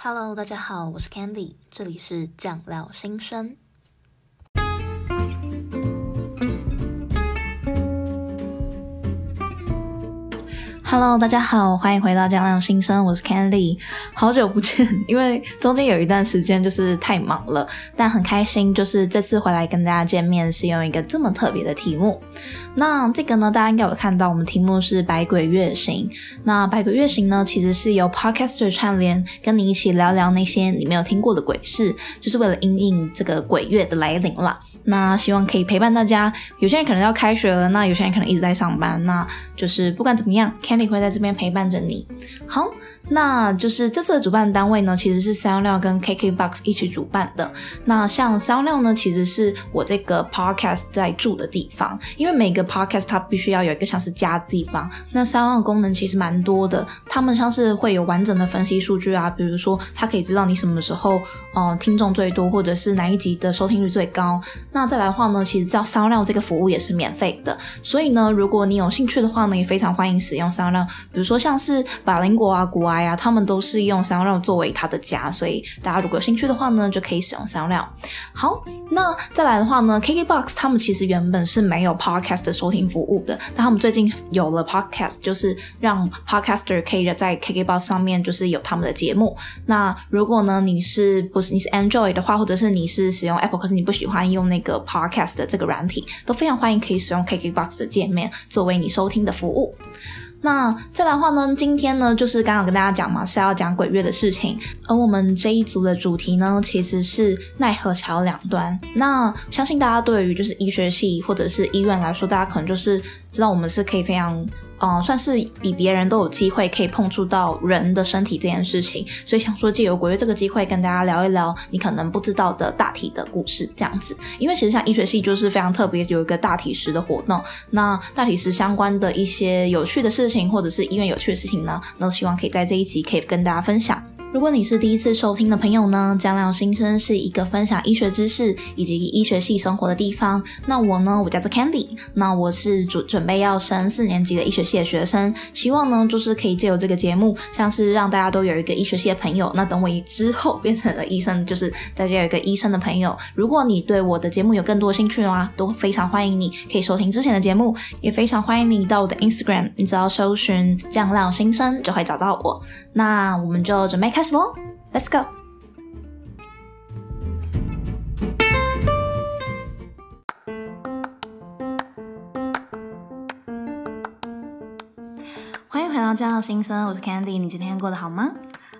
Hello，大家好，我是 Candy，这里是酱料新生。Hello，大家好，欢迎回到酱料新生，我是 Candy，好久不见，因为中间有一段时间就是太忙了，但很开心，就是这次回来跟大家见面是用一个这么特别的题目。那这个呢，大家应该有看到，我们题目是百鬼月行。那百鬼月行呢，其实是由 Podcaster 串联，跟你一起聊聊那些你没有听过的鬼事，就是为了因应这个鬼月的来临了。那希望可以陪伴大家。有些人可能要开学了，那有些人可能一直在上班，那就是不管怎么样，Candy 会在这边陪伴着你。好。那就是这次的主办单位呢，其实是三六六跟 KKBOX 一起主办的。那像三六六呢，其实是我这个 podcast 在住的地方，因为每个 podcast 它必须要有一个像是家的地方。那三六六功能其实蛮多的，他们像是会有完整的分析数据啊，比如说它可以知道你什么时候呃听众最多，或者是哪一集的收听率最高。那再来的话呢，其实叫三六六这个服务也是免费的，所以呢，如果你有兴趣的话呢，也非常欢迎使用三六六。比如说像是百灵果啊、国啊哎呀，他们都是用香料作为他的家，所以大家如果有兴趣的话呢，就可以使用香料。好，那再来的话呢，KKBOX 他们其实原本是没有 Podcast 的收听服务的，但他们最近有了 Podcast，就是让 Podcaster 可以在 KKBOX 上面就是有他们的节目。那如果呢，你是不是你是 Android 的话，或者是你是使用 Apple，可是你不喜欢用那个 Podcast 的这个软体，都非常欢迎可以使用 KKBOX 的界面作为你收听的服务。那再来的话呢，今天呢，就是刚好跟大家讲嘛，是要讲鬼月的事情。而我们这一组的主题呢，其实是奈何桥两端。那相信大家对于就是医学系或者是医院来说，大家可能就是知道我们是可以非常。嗯、算是比别人都有机会可以碰触到人的身体这件事情，所以想说借由鬼月这个机会跟大家聊一聊你可能不知道的大体的故事，这样子。因为其实像医学系就是非常特别，有一个大体时的活动，那大体时相关的一些有趣的事情，或者是医院有趣的事情呢，那希望可以在这一集可以跟大家分享。如果你是第一次收听的朋友呢，酱料心声是一个分享医学知识以及医学系生活的地方。那我呢，我叫做 Candy，那我是准准备要升四年级的医学系的学生。希望呢，就是可以借由这个节目，像是让大家都有一个医学系的朋友。那等我之后变成了医生，就是大家有一个医生的朋友。如果你对我的节目有更多兴趣的话，都非常欢迎你可以收听之前的节目，也非常欢迎你到我的 Instagram，你只要搜寻酱料心声就会找到我。那我们就准备开始喽，Let's go！欢迎回到《酱料心声》，我是 Candy，你今天过得好吗？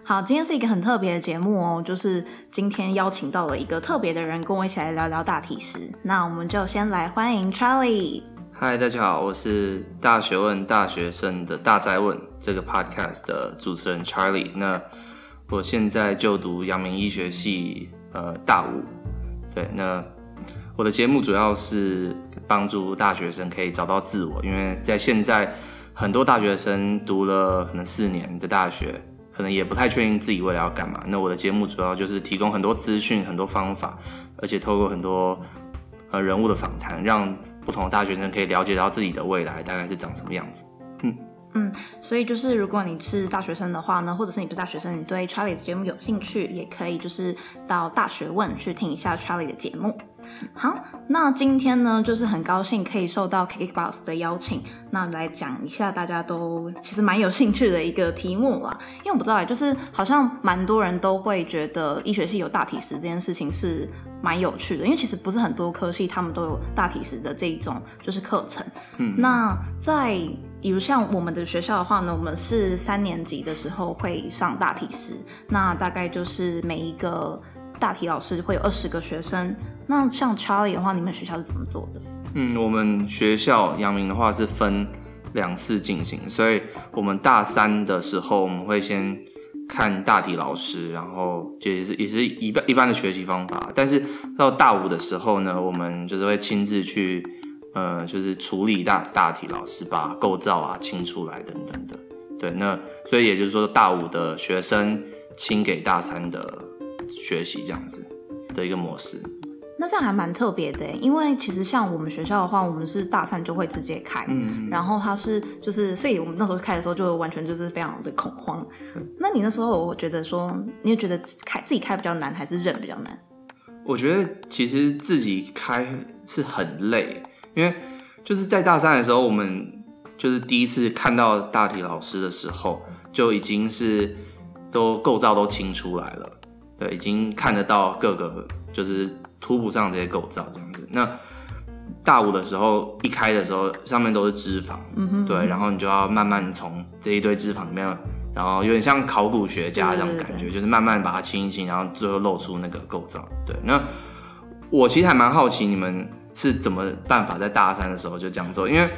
好，今天是一个很特别的节目哦，就是今天邀请到了一个特别的人，跟我一起来聊聊大体时。那我们就先来欢迎 Charlie。嗨，大家好，我是大学问大学生的大哉问这个 podcast 的主持人 Charlie。那我现在就读阳明医学系，呃，大五。对，那我的节目主要是帮助大学生可以找到自我，因为在现在很多大学生读了可能四年的大学，可能也不太确定自己未来要干嘛。那我的节目主要就是提供很多资讯、很多方法，而且透过很多呃人物的访谈，让不同的大学生可以了解到自己的未来大概是长什么样子。嗯，所以就是如果你是大学生的话呢，或者是你不是大学生，你对 Charlie 的节目有兴趣，也可以就是到大学问去听一下 Charlie 的节目。好，那今天呢，就是很高兴可以受到 KKBOX 的邀请，那来讲一下大家都其实蛮有兴趣的一个题目啦。因为我不知道，就是好像蛮多人都会觉得医学系有大体时这件事情是蛮有趣的，因为其实不是很多科系他们都有大体时的这一种就是课程。嗯，那在比如像我们的学校的话呢，我们是三年级的时候会上大体师，那大概就是每一个大体老师会有二十个学生。那像 Charlie 的话，你们学校是怎么做的？嗯，我们学校阳明的话是分两次进行，所以我们大三的时候我们会先看大体老师，然后就也是也是一般一般的学习方法。但是到大五的时候呢，我们就是会亲自去，呃，就是处理大大体老师把构造啊清出来等等的。对，那所以也就是说，大五的学生清给大三的学习这样子的一个模式。那这样还蛮特别的，因为其实像我们学校的话，我们是大三就会直接开，嗯，然后他是就是，所以我们那时候开的时候就完全就是非常的恐慌。嗯、那你那时候我觉得说，你也觉得开自己开比较难，还是认比较难？我觉得其实自己开是很累，因为就是在大三的时候，我们就是第一次看到大体老师的时候，就已经是都构造都清出来了，对，已经看得到各个就是图谱上这些构造这样子。那大五的时候一开的时候，上面都是脂肪，嗯哼，对，然后你就要慢慢从这一堆脂肪里面。然后有点像考古学家这种感觉，对对对对，就是慢慢把它清一清，然后最后露出那个构造。对，那我其实还蛮好奇你们是怎么办法在大三的时候就这样做，因为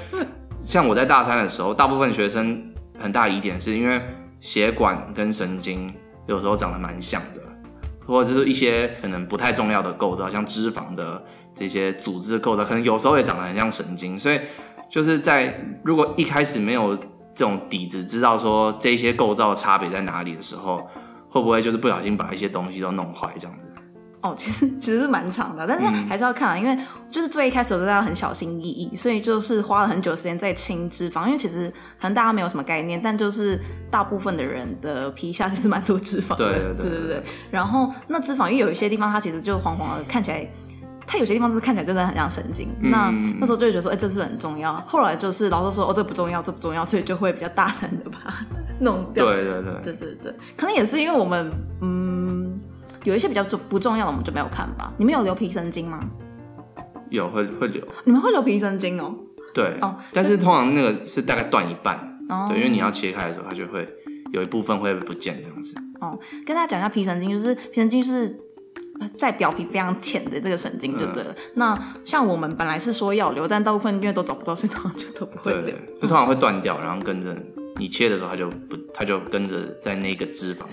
像我在大三的时候，大部分学生很大疑点是因为血管跟神经有时候长得蛮像的，或者是一些可能不太重要的构造，像脂肪的这些组织构造，可能有时候也长得很像神经，所以就是在如果一开始没有。这种底子知道说这些构造差别在哪里的时候，会不会就是不小心把一些东西都弄坏这样子？哦，其实其实是蛮长的，但是还是要看啊，嗯、因为就是最一开始我都要很小心翼翼，所以就是花了很久时间在清脂肪，因为其实可能大家没有什么概念，但就是大部分的人的皮下就是蛮多脂肪的，对对对，对对对。然后那脂肪因为有一些地方它其实就黄黄的，看起来。它有些地方就是看起来真的很像神经，嗯、那那时候就会觉得说，哎、欸，这是很重要。后来就是老师说，哦，这不重要，这不重要，所以就会比较大胆的把它弄掉。对对对对对对，可能也是因为我们，嗯，有一些比较重不重要的，我们就没有看吧。你们有留皮神经吗？有，会会留。你们会留皮神经哦？对哦，但是通常那个是大概断一半，哦、对，因为你要切开的时候，它就会有一部分会不见这样子。哦，跟大家讲一下皮神经，就是皮神经是。在表皮非常浅的这个神经就对了。嗯、那像我们本来是说要留，但大部分因为都找不到，所以通常就都不会留。对，就通常会断掉，然后跟着你切的时候，它就不，它就跟着在那个脂肪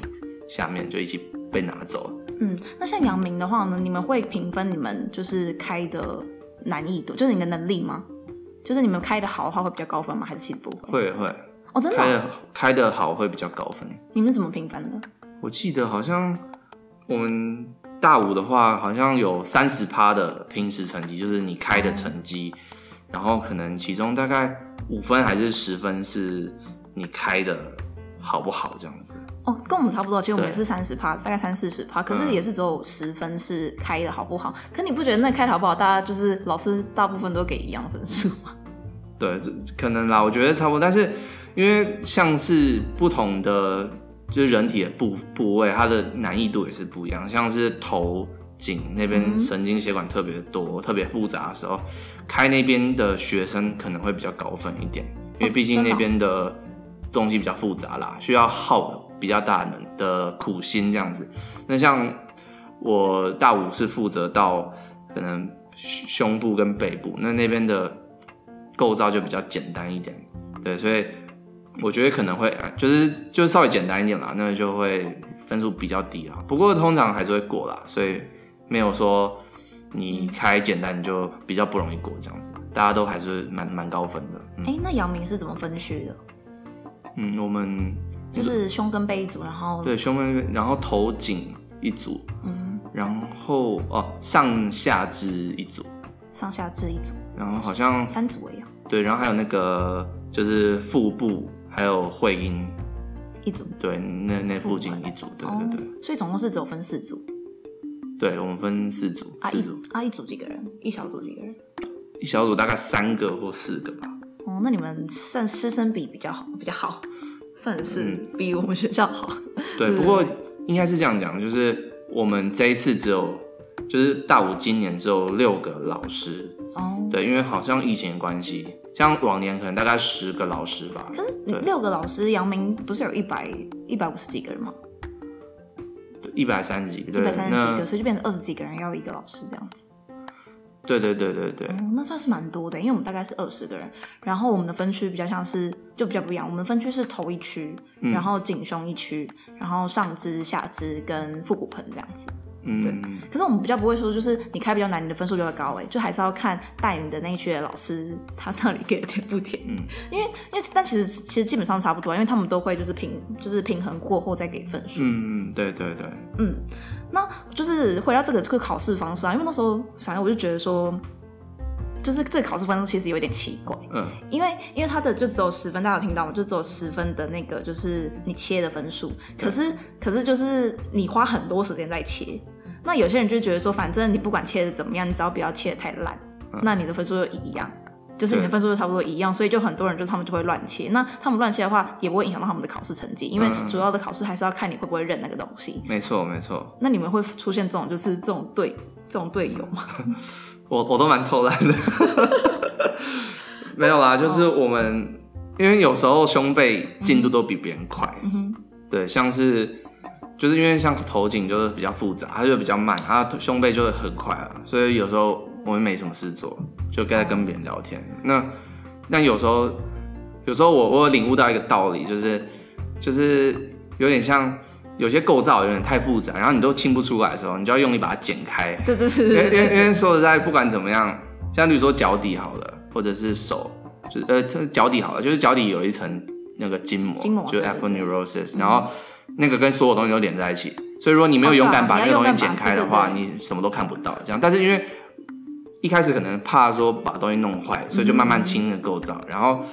下面就一起被拿走了。嗯，那像阳明的话呢，你们会评分你们就是开的难易度，就是你的能力吗？就是你们开的好的话会比较高分吗？还是其实不会？会会哦，真的、啊、开的好会比较高分。你们怎么评分的？我记得好像我们。大五的话，好像有三十趴的平时成绩，就是你开的成绩，然后可能其中大概五分还是十分是你开的好不好这样子。哦，跟我们差不多，其实我们也是三十趴，大概三四十趴，可是也是只有十分是开的好不好。嗯、可你不觉得那开的好不好，大家就是老师大部分都给一样分数吗？对，这可能啦，我觉得差不多。但是因为像是不同的。就是人体的部部位，它的难易度也是不一样。像是头颈那边神经血管特别多、嗯、特别复杂的时候，开那边的学生可能会比较高分一点，因为毕竟那边的东西比较复杂啦，需要耗比较大的苦心这样子。那像我大五是负责到可能胸部跟背部，那那边的构造就比较简单一点，对，所以。我觉得可能会，就是就稍微简单一点啦，那就会分数比较低啦。不过通常还是会过啦，所以没有说你开简单你就比较不容易过这样子，大家都还是蛮蛮高分的。哎、嗯欸，那姚明是怎么分区的？嗯，我们就是胸跟背一组，然后对胸跟背，然后头颈一组，嗯，然后哦上下肢一组，上下肢一组，然后好像三组一样。对，然后还有那个就是腹部。还有会阴一组，对，那那附近一组，对对对，所以总共是只有分四组。对，我们分四组，啊四组啊，一组几个人？一小组几个人？一小组大概三个或四个吧。哦，那你们算师生比比较好，比较好，算是比我们学校好。对，不过应该是这样讲，就是我们这一次只有，就是大五今年只有六个老师。哦，对，因为好像疫情的关系。像往年可能大概十个老师吧，可是六个老师，阳明不是有一百一百五十几个人吗？一百三十几个，一百三十几个，那所以就变成二十几个人要一个老师这样子。对对对对对，嗯，那算是蛮多的，因为我们大概是二十个人，然后我们的分区比较像是就比较不一样，我们分区是头一区，然后颈胸一区，然后上肢、下肢跟腹股盆这样子。嗯，对。可是我们比较不会说，就是你开比较难，你的分数就会高哎，就还是要看带你的那一区的老师他到底给的甜不甜。嗯，因为因为但其实其实基本上差不多，因为他们都会就是平就是平衡过后再给分数。嗯嗯，对对对。嗯，那就是回到这个这个考试方式啊，因为那时候反正我就觉得说。就是这个考试分数其实有点奇怪，嗯，因为因为他的就只有十分，大家有听到吗？就只有十分的那个就是你切的分数，可是可是就是你花很多时间在切，那有些人就觉得说，反正你不管切的怎么样，你只要不要切的太烂，嗯，那你的分数就一样，就是你的分数就差不多一样，所以就很多人就他们就会乱切，那他们乱切的话也不会影响到他们的考试成绩，因为主要的考试还是要看你会不会认那个东西。没错没错。那你们会出现这种就是这种队这种队友吗？我我都蛮偷懒的，没有啦，就是我们因为有时候胸背进度都比别人快，嗯哼，对，像是就是因为像头颈就是比较复杂，它就比较慢，它胸背就会很快啊，所以有时候我们没什么事做，就该跟别人聊天。那那有时候有时候我我有领悟到一个道理，就是就是有点像。有些构造有点太复杂，然后你都清不出来的时候，你就要用力把它剪开。对对对。因为因为因为说实在，不管怎么样，像比如说脚底好了，或者是手，就呃脚底好了，就是脚底有一层那个筋膜，筋膜就是 a p p l e neurosis，然后那个跟所有东西都连在一起，所以如果你没有勇敢把那个东西剪开的话，你什么都看不到。这样，但是因为一开始可能怕说把东西弄坏，所以就慢慢清那个构造，然后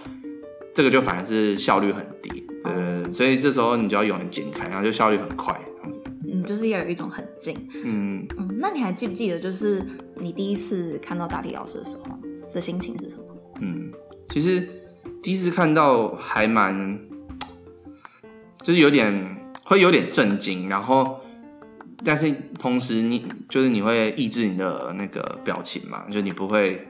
这个就反而是效率很低。呃，所以这时候你就要用力剪开，然后就效率很快，这样子。嗯，就是要有一种很近。嗯嗯，那你还记不记得，就是你第一次看到大体老师的时候的心情是什么？嗯，其实第一次看到还蛮，就是有点会有点震惊，然后，但是同时你就是你会抑制你的那个表情嘛，就你不会。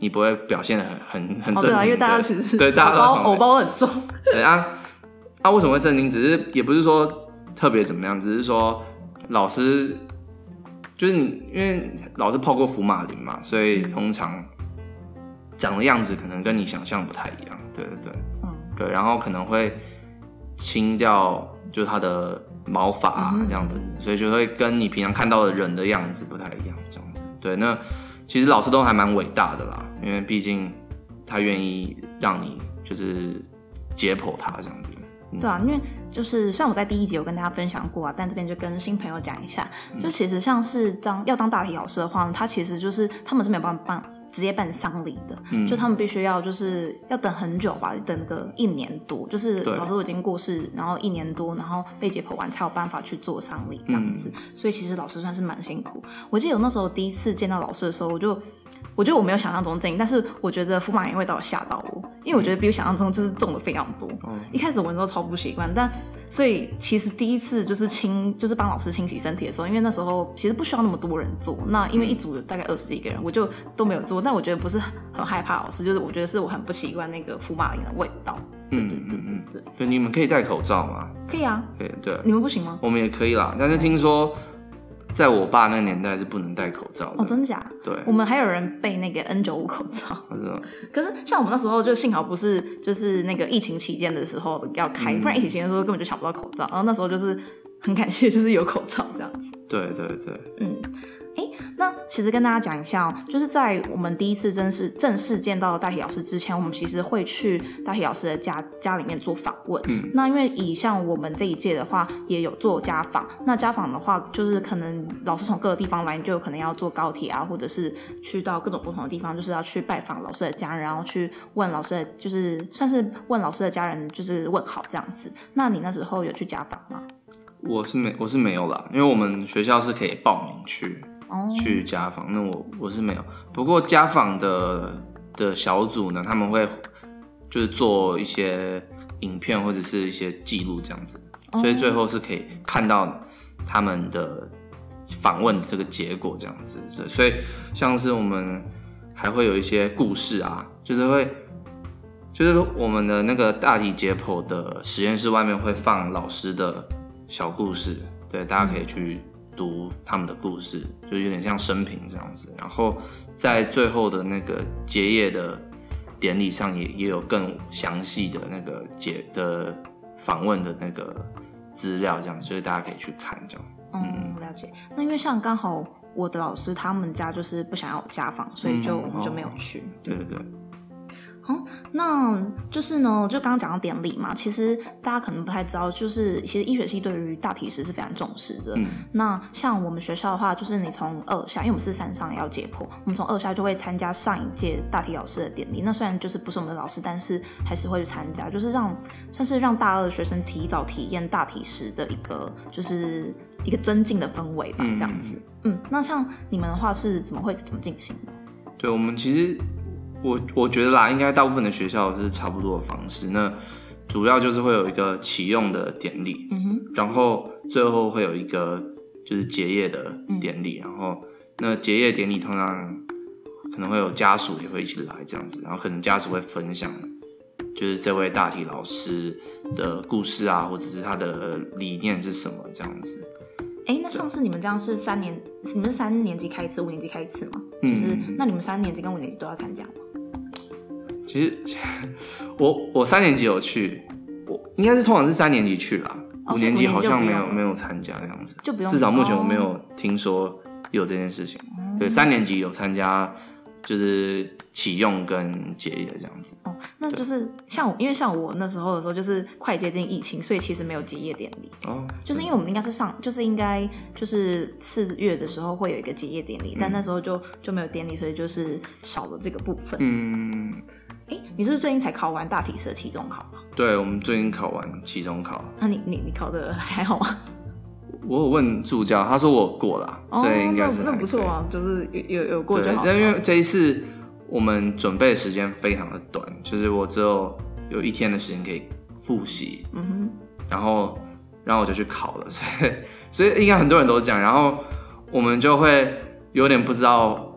你不会表现的很很很正经，因为大家其实对大家偶包很重。对啊，啊为什么会震惊？只是也不是说特别怎么样，只是说老师就是你，因为老师泡过福马林嘛，所以通常长的样子可能跟你想象不太一样。对对对，嗯，对，然后可能会清掉就是他的毛发啊这样的，所以就会跟你平常看到的人的样子不太一样，这样子。对，那。其实老师都还蛮伟大的啦，因为毕竟他愿意让你就是解剖他这样子。嗯、对啊，因为就是虽然我在第一集有跟大家分享过啊，但这边就跟新朋友讲一下，就其实像是当要当大体老师的话呢，他其实就是他们是没有办法。直接办丧礼的，嗯、就他们必须要就是要等很久吧，等个一年多，就是老师都已经过世，然后一年多，然后被解剖完才有办法去做丧礼这样子，嗯、所以其实老师算是蛮辛苦。我记得我那时候第一次见到老师的时候，我就。我觉得我没有想象中震惊，但是我觉得福马林味道吓到我，因为我觉得比我想象中就是重的非常多。嗯、一开始闻都超不习惯，但所以其实第一次就是清，就是帮老师清洗身体的时候，因为那时候其实不需要那么多人做，那因为一组有大概二十几个人，我就都没有做。但我觉得不是很害怕老师，就是我觉得是我很不习惯那个福马林的味道。嗯嗯嗯嗯，对对，你们可以戴口罩吗？可以啊，可以对，你们不行吗？我们也可以啦，但是听说。在我爸那个年代是不能戴口罩的。哦，真假？对，我们还有人备那个 N 九五口罩。可是像我们那时候就幸好不是就是那个疫情期间的时候要开，嗯、不然疫情期间的时候根本就抢不到口罩。然后那时候就是很感谢，就是有口罩这样子。对对对，嗯。那其实跟大家讲一下哦，就是在我们第一次正式正式见到大体老师之前，我们其实会去大体老师的家家里面做访问。嗯，那因为以像我们这一届的话，也有做家访。那家访的话，就是可能老师从各个地方来，你就有可能要坐高铁啊，或者是去到各种不同的地方，就是要去拜访老师的家人，然后去问老师的，就是算是问老师的家人，就是问好这样子。那你那时候有去家访吗？我是没，我是没有啦，因为我们学校是可以报名去。去家访，那我我是没有。不过家访的的小组呢，他们会就是做一些影片或者是一些记录这样子，所以最后是可以看到他们的访问这个结果这样子。对，所以像是我们还会有一些故事啊，就是会就是我们的那个大体解剖的实验室外面会放老师的小故事，对，大家可以去。读他们的故事，就有点像生平这样子。然后在最后的那个结业的典礼上也，也也有更详细的那个结的访问的那个资料，这样，所以大家可以去看这样。嗯，了解。那因为像刚好我的老师他们家就是不想要家访，所以就、嗯、我们就没有去。对对对。好、嗯，那就是呢，就刚刚讲到典礼嘛，其实大家可能不太知道，就是其实医学系对于大体师是非常重视的。嗯、那像我们学校的话，就是你从二下，因为我们是三上要解剖，我们从二下就会参加上一届大体老师的典礼。那虽然就是不是我们的老师，但是还是会去参加，就是让算是让大二的学生提早体验大体师的一个就是一个尊敬的氛围吧，这样子。嗯，嗯，那像你们的话是怎么会怎么进行的？对，我们其实。我我觉得啦，应该大部分的学校是差不多的方式。那主要就是会有一个启用的典礼，嗯哼，然后最后会有一个就是结业的典礼，嗯、然后那结业典礼通常可能会有家属也会一起来这样子，然后可能家属会分享就是这位大体老师的故事啊，或者是他的理念是什么这样子。那上次你们这样是三年，你们是三年级开一次，五年级开一次吗？就是、嗯、那你们三年级跟五年级都要参加吗？其实 我我三年级有去，我应该是通常是三年级去啦，哦、五年级好像没有没有参加这样子，就不用。至少目前我没有听说有这件事情。哦、对，三年级有参加，就是启用跟结业这样子。哦，那就是像因为像我那时候的时候，就是快接近疫情，所以其实没有结业典礼。哦，就是因为我们应该是上，就是应该就是四月的时候会有一个结业典礼，嗯、但那时候就就没有典礼，所以就是少了这个部分。嗯。哎，你是不是最近才考完大体社期中考？对，我们最近考完期中考。那你你你考的还好吗？我有问助教，他说我过了，哦、所以应该是那不错啊，就是有有有过就好。对，因为这一次我们准备的时间非常的短，就是我只有有一天的时间可以复习，嗯哼，然后然后我就去考了，所以所以应该很多人都讲，然后我们就会有点不知道，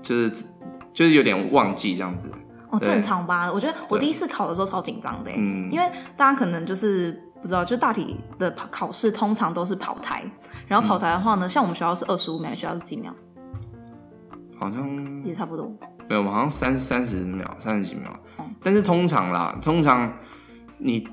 就是就是有点忘记这样子。哦，正常吧？我觉得我第一次考的时候超紧张的，嗯，因为大家可能就是不知道，就大体的考试通常都是跑台，然后跑台的话呢，嗯、像我们学校是二十五秒，学校是几秒？好像也差不多。没有，好像三三十秒，三十几秒。嗯、但是通常啦，通常你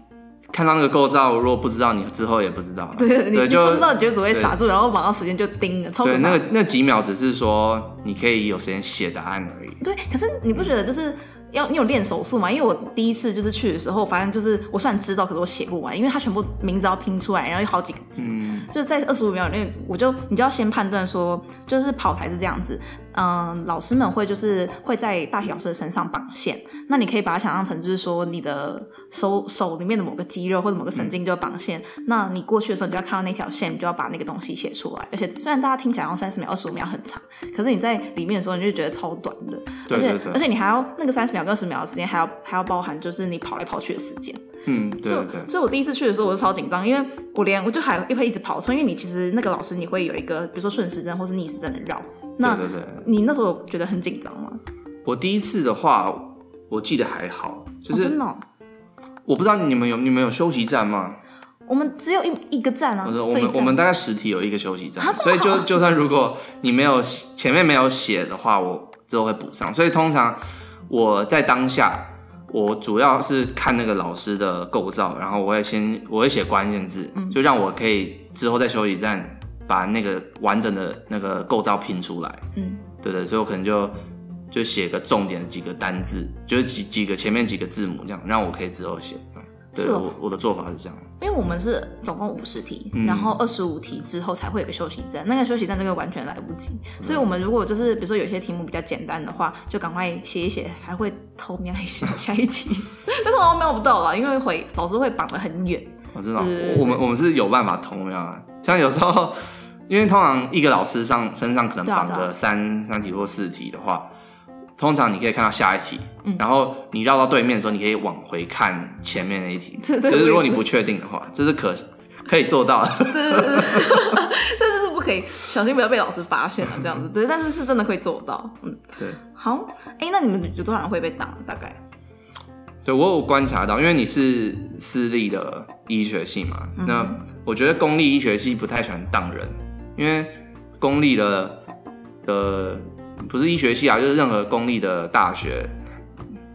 看到那个构造，如果不知道，你之后也不知道。对，对，你就不知道，你就只会傻住，然后马上时间就盯了。超对，那个那几秒只是说你可以有时间写答案而已。对，可是你不觉得就是？要你有练手速吗？因为我第一次就是去的时候，反正就是我虽然知道，可是我写不完，因为它全部名字要拼出来，然后有好几个字，嗯，就是在二十五秒里面，我就你就要先判断说，就是跑台是这样子，嗯，老师们会就是会在大体老师的身上绑线，那你可以把它想象成就是说你的手手里面的某个肌肉或者某个神经就绑线，嗯、那你过去的时候，你就要看到那条线，你就要把那个东西写出来，而且虽然大家听起来要三十秒、二十五秒很长，可是你在里面的时候，你就觉得超短的，对对对，而且而且你还要那个三十秒。跟二十秒的时间，还要还要包含就是你跑来跑去的时间。嗯，对对。所以，我第一次去的时候，我就超紧张，因为我连我就还会一直跑错，因为你其实那个老师你会有一个，比如说顺时针或是逆时针的绕。那对对对。你那时候觉得很紧张吗？我第一次的话，我记得还好，就是、哦、真的、哦。我不知道你们有你们有休息站吗？我们只有一一个站啊。我们我们大概实体有一个休息站，所以就就算如果你没有前面没有写的话，我之后会补上。所以通常我在当下。我主要是看那个老师的构造，然后我会先我会写关键字，嗯、就让我可以之后在休息站把那个完整的那个构造拼出来。嗯，对对，所以我可能就就写个重点几个单字，就是几几个前面几个字母这样，让我可以之后写。对，是我我的做法是这样，因为我们是总共五十题，嗯、然后二十五题之后才会有个休息站，那个休息站这个完全来不及，嗯、所以我们如果就是比如说有些题目比较简单的话，就赶快写一写，还会偷瞄一下 下一题，但是我瞄不到了，因为会老师会绑得很远。我知道，我们我们是有办法偷瞄啊，像有时候因为通常一个老师上身上可能绑个三三题或四题的话。通常你可以看到下一题，嗯、然后你绕到对面的时候，你可以往回看前面那一题。就对是如果你不确定的话，这是可可以做到的。对对对，但是是不可以，小心不要被老师发现了这样子。对，但是是真的可以做到。嗯，对。好，哎，那你们有多少人会被挡？大概？对，我有观察到，因为你是私立的医学系嘛，嗯、那我觉得公立医学系不太喜欢挡人，因为公立的的。不是医学系啊，就是任何公立的大学，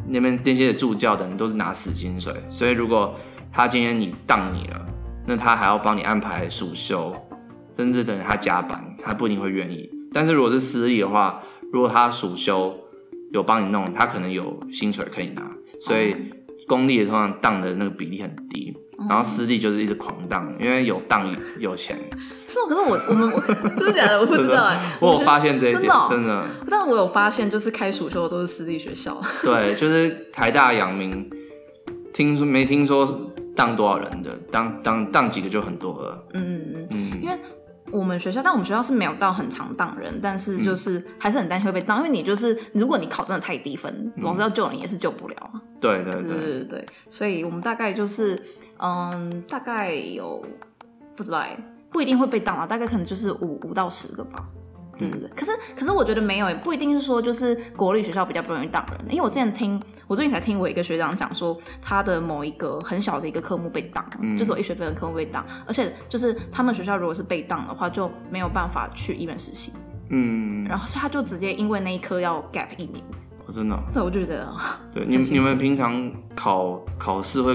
那边那些助教的人都是拿死薪水，所以如果他今天你当你了，那他还要帮你安排暑修，甚至等于他加班，他不一定会愿意。但是如果是私立的话，如果他暑休有帮你弄，他可能有薪水可以拿。所以公立的通常当的那个比例很低，然后私立就是一直狂荡，因为有荡有钱。是吗？可是我我们 真的假的？我不知道哎。我有发现这一点，真的，哦、真的。但我有发现，就是开暑休的都是私立学校。对，就是台大、阳明，听说没听说当多少人的，当当当几个就很多了。嗯嗯嗯，因为。我们学校，但我们学校是没有到很常当人，但是就是还是很担心会被当，嗯、因为你就是如果你考真的太低分，嗯、老师要救你也是救不了。对对对对对对，所以我们大概就是嗯，大概有不知道哎，不一定会被当啊，大概可能就是五五到十个吧。对对对，可是可是我觉得没有，也不一定是说就是国立学校比较不容易当人，因为我之前听，我最近才听我一个学长讲说，他的某一个很小的一个科目被当，嗯、就是我一学分的科目被当，而且就是他们学校如果是被当的话，就没有办法去医院实习，嗯，然后所以他就直接因为那一科要 gap 一年，我真的、哦，对，我就觉得，对，你们你们平常考考试会，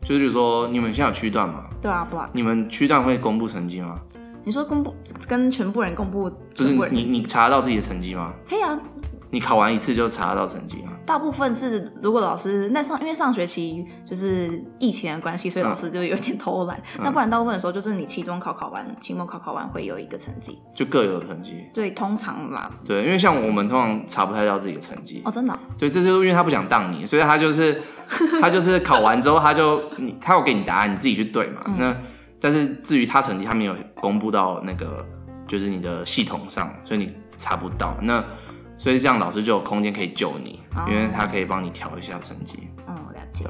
就是比如说你们现在有区段吗？对啊，不啊，你们区段会公布成绩吗？你说公布跟全部人公布，不是你你查得到自己的成绩吗？可以啊，你考完一次就查得到成绩吗。大部分是如果老师那上因为上学期就是疫情的关系，所以老师就有点偷懒。嗯、那不然大部分的时候就是你期中考考完，期末考考完会有一个成绩，就各有成绩。对，通常啦。对，因为像我们通常查不太到自己的成绩。哦，真的、啊。对，这就是因为他不想当你，所以他就是他就是考完之后他就你他有给你答案，你自己去对嘛。嗯、那。但是至于他成绩，他没有公布到那个，就是你的系统上，所以你查不到。那所以这样老师就有空间可以救你，哦、因为他可以帮你调一下成绩。嗯，了解。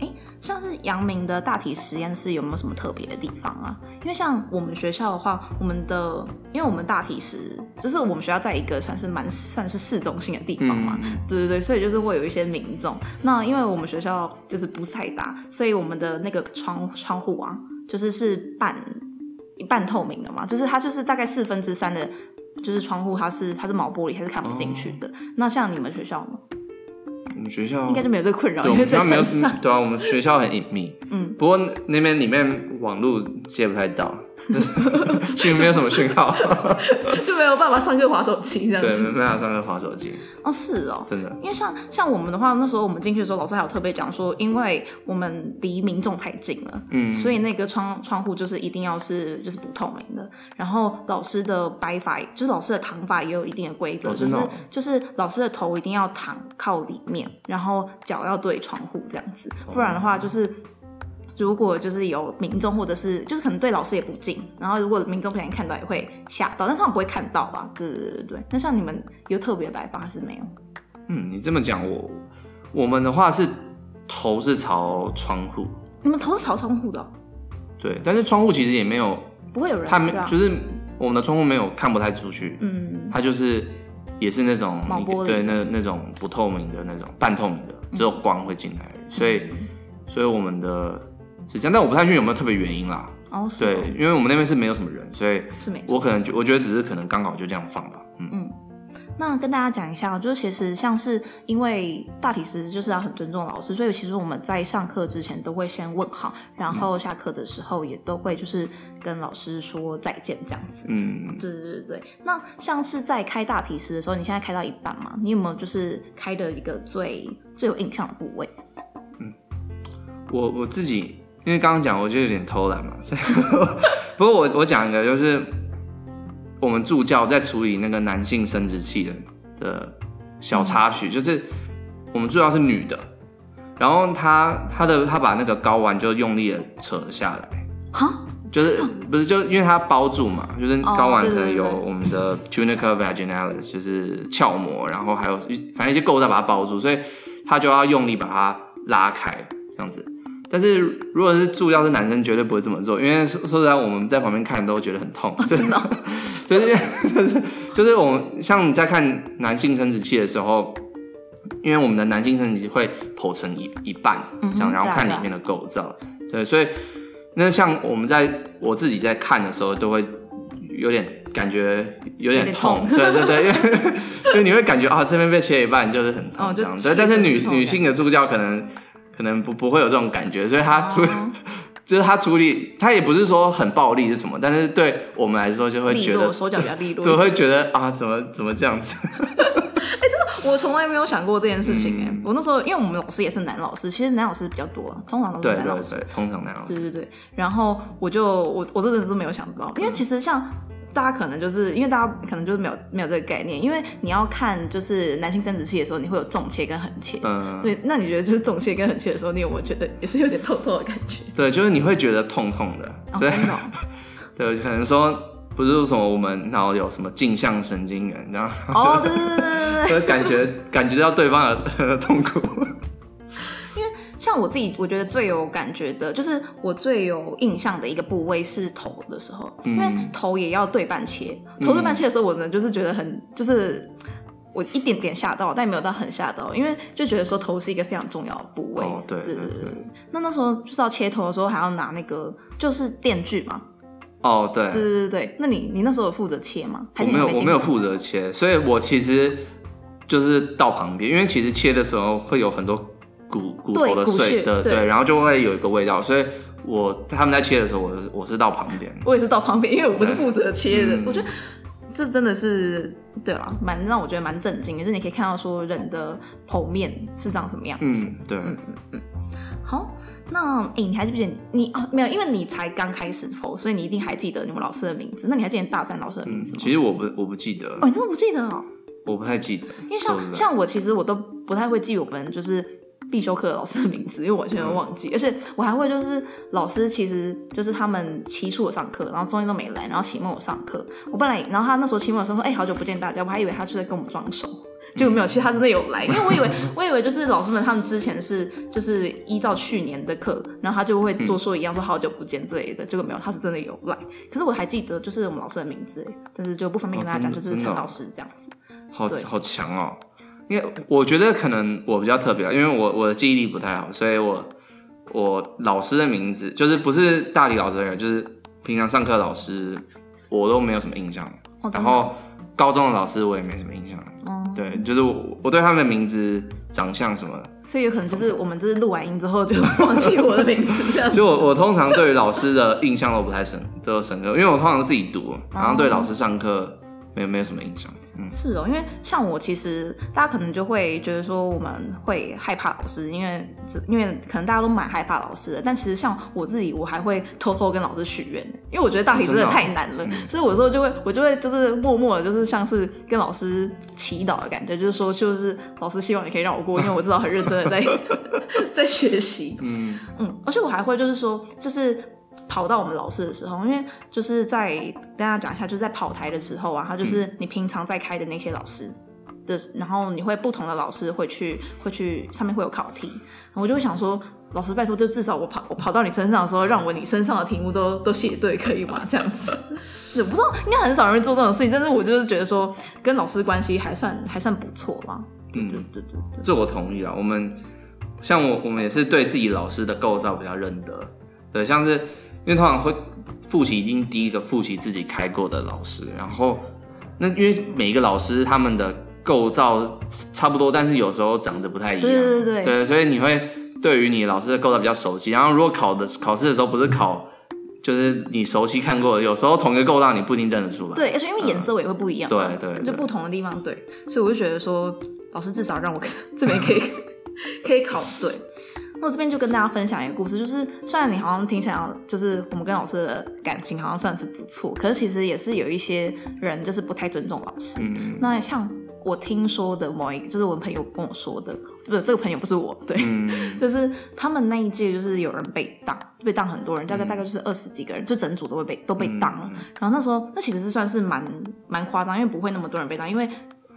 哎、欸，像是阳明的大体实验室有没有什么特别的地方啊？因为像我们学校的话，我们的因为我们大体实就是我们学校在一个算是蛮算是市中心的地方嘛，嗯、对对对，所以就是会有一些民众。那因为我们学校就是不是太大，所以我们的那个窗窗户啊。就是是半半透明的嘛，就是它就是大概四分之三的，就是窗户它是它是毛玻璃，它是看不进去的。哦、那像你们学校吗？我们学校应该就没有这个困扰，因为在山上。对啊，我们学校很隐秘。嗯，不过那边里面网络接不太到。其实没有什么讯号，就没有办法上课滑手机这样子。对，没办法上课滑手机。哦，是哦，真的。因为像像我们的话，那时候我们进去的时候，老师还有特别讲说，因为我们离民众太近了，嗯，所以那个窗窗户就是一定要是就是不透明的。然后老师的摆法，就是老师的躺法也有一定的规则，就是就是老师的头一定要躺靠里面，然后脚要对窗户这样子，不然的话就是。如果就是有民众，或者是就是可能对老师也不敬，然后如果民众不小心看到也会吓到，但通常不会看到吧？对对对对。那像你们有特别摆法还是没有？嗯，你这么讲，我我们的话是头是朝窗户。你们头是朝窗户的？对，但是窗户其实也没有不会有人，他没就是我们的窗户没有看不太出去，嗯，它就是也是那种对，那那种不透明的那种半透明的，只有光会进来，嗯、所以所以我们的。是这样，但我不太确定有没有特别原因啦。哦，对，因为我们那边是没有什么人，所以是没。我可能觉，我觉得只是可能刚好就这样放吧。嗯嗯。那跟大家讲一下，就是其实像是因为大体师就是要很尊重老师，所以其实我们在上课之前都会先问好，然后下课的时候也都会就是跟老师说再见这样子。嗯，对对对对。那像是在开大体师的时候，你现在开到一半嘛？你有没有就是开的一个最最有印象的部位？嗯，我我自己。因为刚刚讲，我就有点偷懒嘛，所以不过我我讲一个，就是我们助教在处理那个男性生殖器的的小插曲，嗯、就是我们助教是女的，然后她她的她把那个睾丸就用力的扯了下来，哈，就是不是就因为它包住嘛，就是睾丸可能有我们的 tunica vaginalis，就是鞘膜，然后还有反正一些构造把它包住，所以她就要用力把它拉开，这样子。但是如果是助教是男生，绝对不会这么做，因为说说实在，我们在旁边看都觉得很痛。真的，就是因为就是就是我们像你在看男性生殖器的时候，因为我们的男性生殖器会剖成一一半这样，然后看里面的构造。对，所以那像我们在我自己在看的时候，都会有点感觉有点痛。对对对，因为 因为你会感觉啊，这边被切一半就是很痛这样。对，但是女女性的助教可能。可能不不会有这种感觉，所以他处、oh. 处就是他处理，他也不是说很暴力是什么，但是对我们来说就会觉得手脚比较利落，对，会觉得啊，怎么怎么这样子？哎、欸，真的，我从来没有想过这件事情哎、欸。嗯、我那时候，因为我们老师也是男老师，其实男老师比较多，通常都是男老师，对对对，通常男老师，对对对。然后我就我我真的是没有想到，因为其实像大家可能就是因为大家可能就是没有没有这个概念，因为你要看就是男性生殖器的时候，你会有纵切跟横切，嗯，对。那你觉得就是纵切跟横切的时候，你有没有觉得也是有点痛痛的感觉？对，就是你会觉得痛痛的，所以、哦、对，可能说。不是说什么我们然后有什么镜像神经元，然后哦对，对对对对 感觉感觉到对方的痛苦。像我自己，我觉得最有感觉的，就是我最有印象的一个部位是头的时候，嗯、因为头也要对半切，头对半切的时候，我呢就是觉得很，就是我一点点吓到，但也没有到很吓到，因为就觉得说头是一个非常重要的部位。哦、对对对，对。那那时候就是要切头的时候，还要拿那个就是电锯嘛。哦，对，对对对对，那你你那时候有负责切吗？还是我没有，我没有负责切，所以我其实就是到旁边，因为其实切的时候会有很多骨骨头的碎的，对，然后就会有一个味道，所以我他们在切的时候，我是我是到旁边，我也是到旁边，因为我不是负责切的，我觉得这真的是对啊，蛮让我觉得蛮震惊的，就是你可以看到说人的剖面是长什么样子，嗯，对，嗯嗯嗯，好。那哎、欸，你还记不记得你哦？没有，因为你才刚开始剖，所以你一定还记得你们老师的名字。那你还记得大三老师的名字吗？嗯、其实我不，我不记得。哦，你真的不记得哦？我不太记得，因为像像我，其实我都不太会记我们就是必修课的老师的名字，因为我完全都忘记。嗯、而且我还会就是老师，其实就是他们期初我上课，然后中间都没来，然后期末我上课。我本来，然后他那时候期末的时候说：“哎、欸，好久不见大家。”我还以为他是在跟我们装熟。就没有，其实他真的有来，因为我以为，我以为就是老师们他们之前是就是依照去年的课，然后他就会做说一样说好久不见之类的，结果没有，他是真的有来。可是我还记得就是我们老师的名字，但是就不方便跟大家讲，就是陈老师这样子。好好强哦，因为我觉得可能我比较特别，因为我我的记忆力不太好，所以我我老师的名字就是不是大理老师，就是平常上课老师我都没有什么印象，然后。高中的老师我也没什么印象，哦，对，就是我我对他们的名字、长相什么，所以有可能就是我们这是录完音之后就 忘记我的名字这样。就我我通常对于老师的印象都不太深，都深刻，因为我通常自己读，然后对老师上课没有没有什么印象。是哦，因为像我，其实大家可能就会觉得说我们会害怕老师，因为因为可能大家都蛮害怕老师的。但其实像我自己，我还会偷偷跟老师许愿，因为我觉得大题真的太难了，哦嗯、所以我说就会我就会就是默默的，就是像是跟老师祈祷的感觉，就是说就是老师希望你可以让我过，因为我知道很认真的在 在学习。嗯嗯，而且我还会就是说就是。跑到我们老师的时候，因为就是在跟大家讲一下，就是在跑台的时候啊，他就是你平常在开的那些老师的，然后你会不同的老师会去会去上面会有考题，我就会想说，老师拜托，就至少我跑我跑到你身上的时候，让我你身上的题目都都写对，可以吗？这样子，我 不知道，应该很少人会做这种事情，但是我就是觉得说跟老师关系还算还算不错吧。嗯，对对对，这我同意啊。我们像我我们也是对自己老师的构造比较认得，对，像是。因为通常会复习，一定第一个复习自己开过的老师，然后那因为每一个老师他们的构造差不多，但是有时候长得不太一样，对对对，对，所以你会对于你老师的构造比较熟悉。然后如果考的考试的时候不是考，就是你熟悉看过的，有时候同一个构造你不一定认得出来。对，而且因为颜色也会不一样，对对，对，就不同的地方对，所以我就觉得说老师至少让我 这边可以可以考对。那我这边就跟大家分享一个故事，就是虽然你好像听起来就是我们跟老师的感情好像算是不错，可是其实也是有一些人就是不太尊重老师。嗯、那像我听说的某一个，就是我朋友跟我说的，不是这个朋友不是我，对，嗯、就是他们那一届就是有人被当，被当很多人，大概大概就是二十几个人，就整组都会被都被当了。嗯、然后那时候那其实是算是蛮蛮夸张，因为不会那么多人被当，因为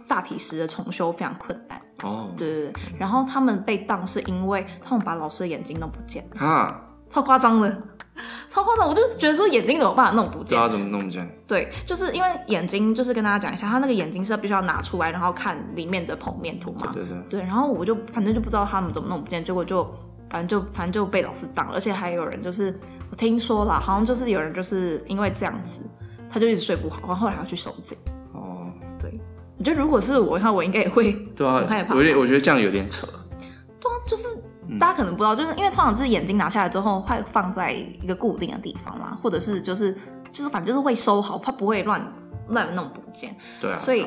大体时的重修非常困难。哦，对对对，然后他们被当是因为他们把老师的眼睛弄不见啊，超夸张的，超夸张，我就觉得说眼睛怎么办法弄不见？知道怎么弄不见？对，就是因为眼睛，就是跟大家讲一下，他那个眼睛是必须要拿出来，然后看里面的剖面图嘛。对对对。对，然后我就反正就不知道他们怎么弄不见，结果就反正就反正就被老师当，而且还有人就是我听说了，好像就是有人就是因为这样子，他就一直睡不好，然后后来要去收惊。我觉得如果是我的话，我应该也会，对啊，我有点，我觉得这样有点扯。对啊，就是大家可能不知道，就是因为通常是眼睛拿下来之后会放在一个固定的地方嘛，或者是就是就是反正就是会收好，怕不会乱乱弄不见。对啊。所以